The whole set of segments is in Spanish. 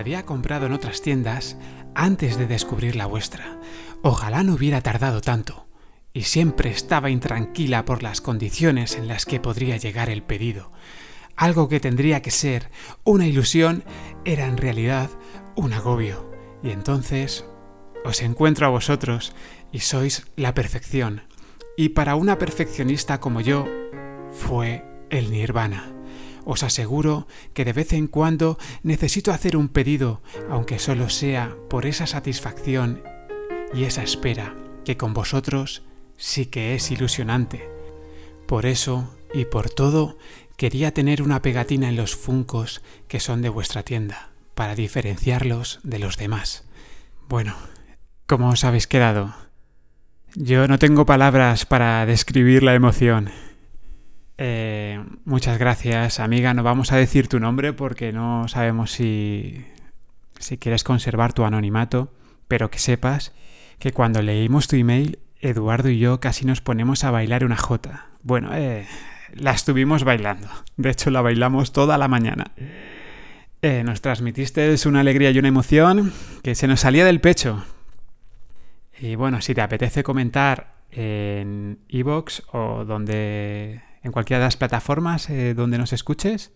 había comprado en otras tiendas antes de descubrir la vuestra. Ojalá no hubiera tardado tanto. Y siempre estaba intranquila por las condiciones en las que podría llegar el pedido. Algo que tendría que ser una ilusión era en realidad un agobio. Y entonces os encuentro a vosotros y sois la perfección. Y para una perfeccionista como yo, fue el nirvana. Os aseguro que de vez en cuando necesito hacer un pedido, aunque solo sea por esa satisfacción y esa espera, que con vosotros sí que es ilusionante. Por eso y por todo, quería tener una pegatina en los funcos que son de vuestra tienda, para diferenciarlos de los demás. Bueno, ¿cómo os habéis quedado? Yo no tengo palabras para describir la emoción. Eh, muchas gracias, amiga. No vamos a decir tu nombre porque no sabemos si, si quieres conservar tu anonimato, pero que sepas que cuando leímos tu email, Eduardo y yo casi nos ponemos a bailar una jota. Bueno, eh, la estuvimos bailando. De hecho, la bailamos toda la mañana. Eh, nos transmitiste una alegría y una emoción que se nos salía del pecho. Y bueno, si te apetece comentar en Evox o donde en cualquiera de las plataformas eh, donde nos escuches.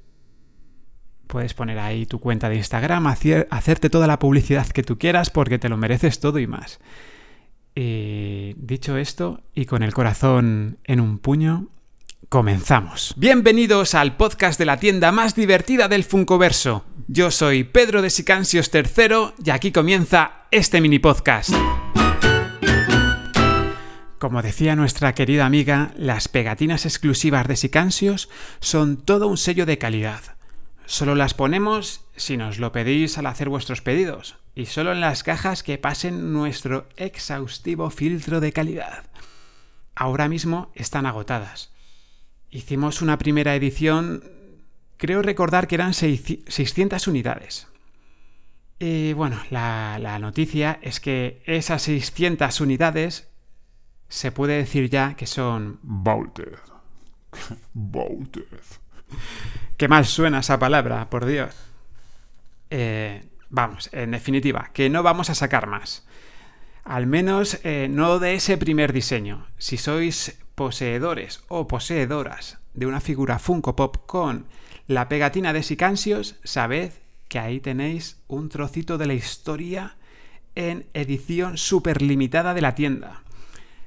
Puedes poner ahí tu cuenta de Instagram, hacerte toda la publicidad que tú quieras porque te lo mereces todo y más. Y dicho esto, y con el corazón en un puño, comenzamos. Bienvenidos al podcast de la tienda más divertida del Funcoverso. Yo soy Pedro de Sicansios III y aquí comienza este mini podcast. Como decía nuestra querida amiga, las pegatinas exclusivas de Sicansios son todo un sello de calidad. Solo las ponemos si nos lo pedís al hacer vuestros pedidos, y solo en las cajas que pasen nuestro exhaustivo filtro de calidad. Ahora mismo están agotadas. Hicimos una primera edición, creo recordar que eran 600 unidades. Y bueno, la, la noticia es que esas 600 unidades se puede decir ya que son Volted. Volted. Qué mal suena esa palabra, por Dios. Eh, vamos, en definitiva, que no vamos a sacar más. Al menos eh, no de ese primer diseño. Si sois poseedores o poseedoras de una figura Funko Pop con la pegatina de Sicansios, sabed que ahí tenéis un trocito de la historia en edición super limitada de la tienda.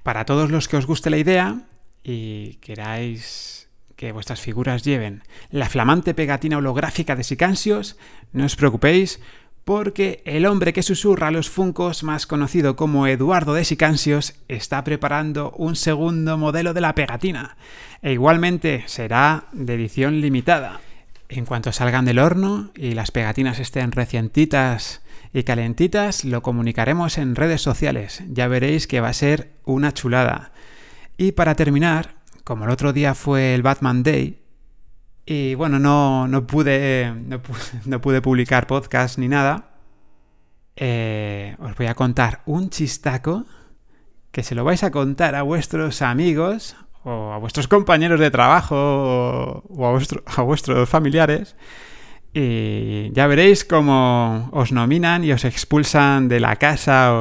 Para todos los que os guste la idea y queráis que vuestras figuras lleven la flamante pegatina holográfica de Sicansios, no os preocupéis porque el hombre que susurra los funcos, más conocido como Eduardo de Sicansios, está preparando un segundo modelo de la pegatina, e igualmente será de edición limitada. En cuanto salgan del horno y las pegatinas estén recientitas y calentitas lo comunicaremos en redes sociales. Ya veréis que va a ser una chulada. Y para terminar, como el otro día fue el Batman Day, y bueno, no, no, pude, no, pude publicar podcast ni nada, eh, os voy a contar un chistaco que se lo vais a contar a vuestros amigos o a vuestros compañeros de trabajo o, a, a vuestros familiares y ya veréis cómo os nominan y os expulsan de la casa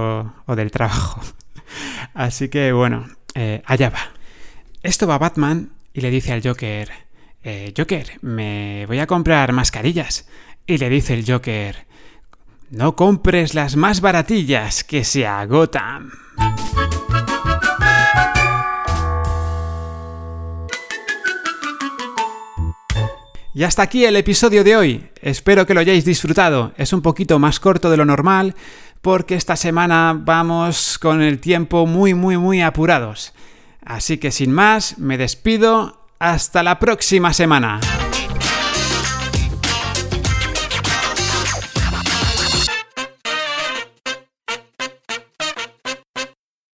o, del trabajo. Así que bueno, eh, allá va. Esto va Batman y le dice al Joker, eh, Joker, me voy a comprar mascarillas. Y le dice el Joker, no compres las más baratillas que se agotan. Y hasta aquí el episodio de hoy. Espero que lo hayáis disfrutado. Es un poquito más corto de lo normal porque esta semana vamos con el tiempo muy muy muy apurados. Así que sin más, me despido. Hasta la próxima semana.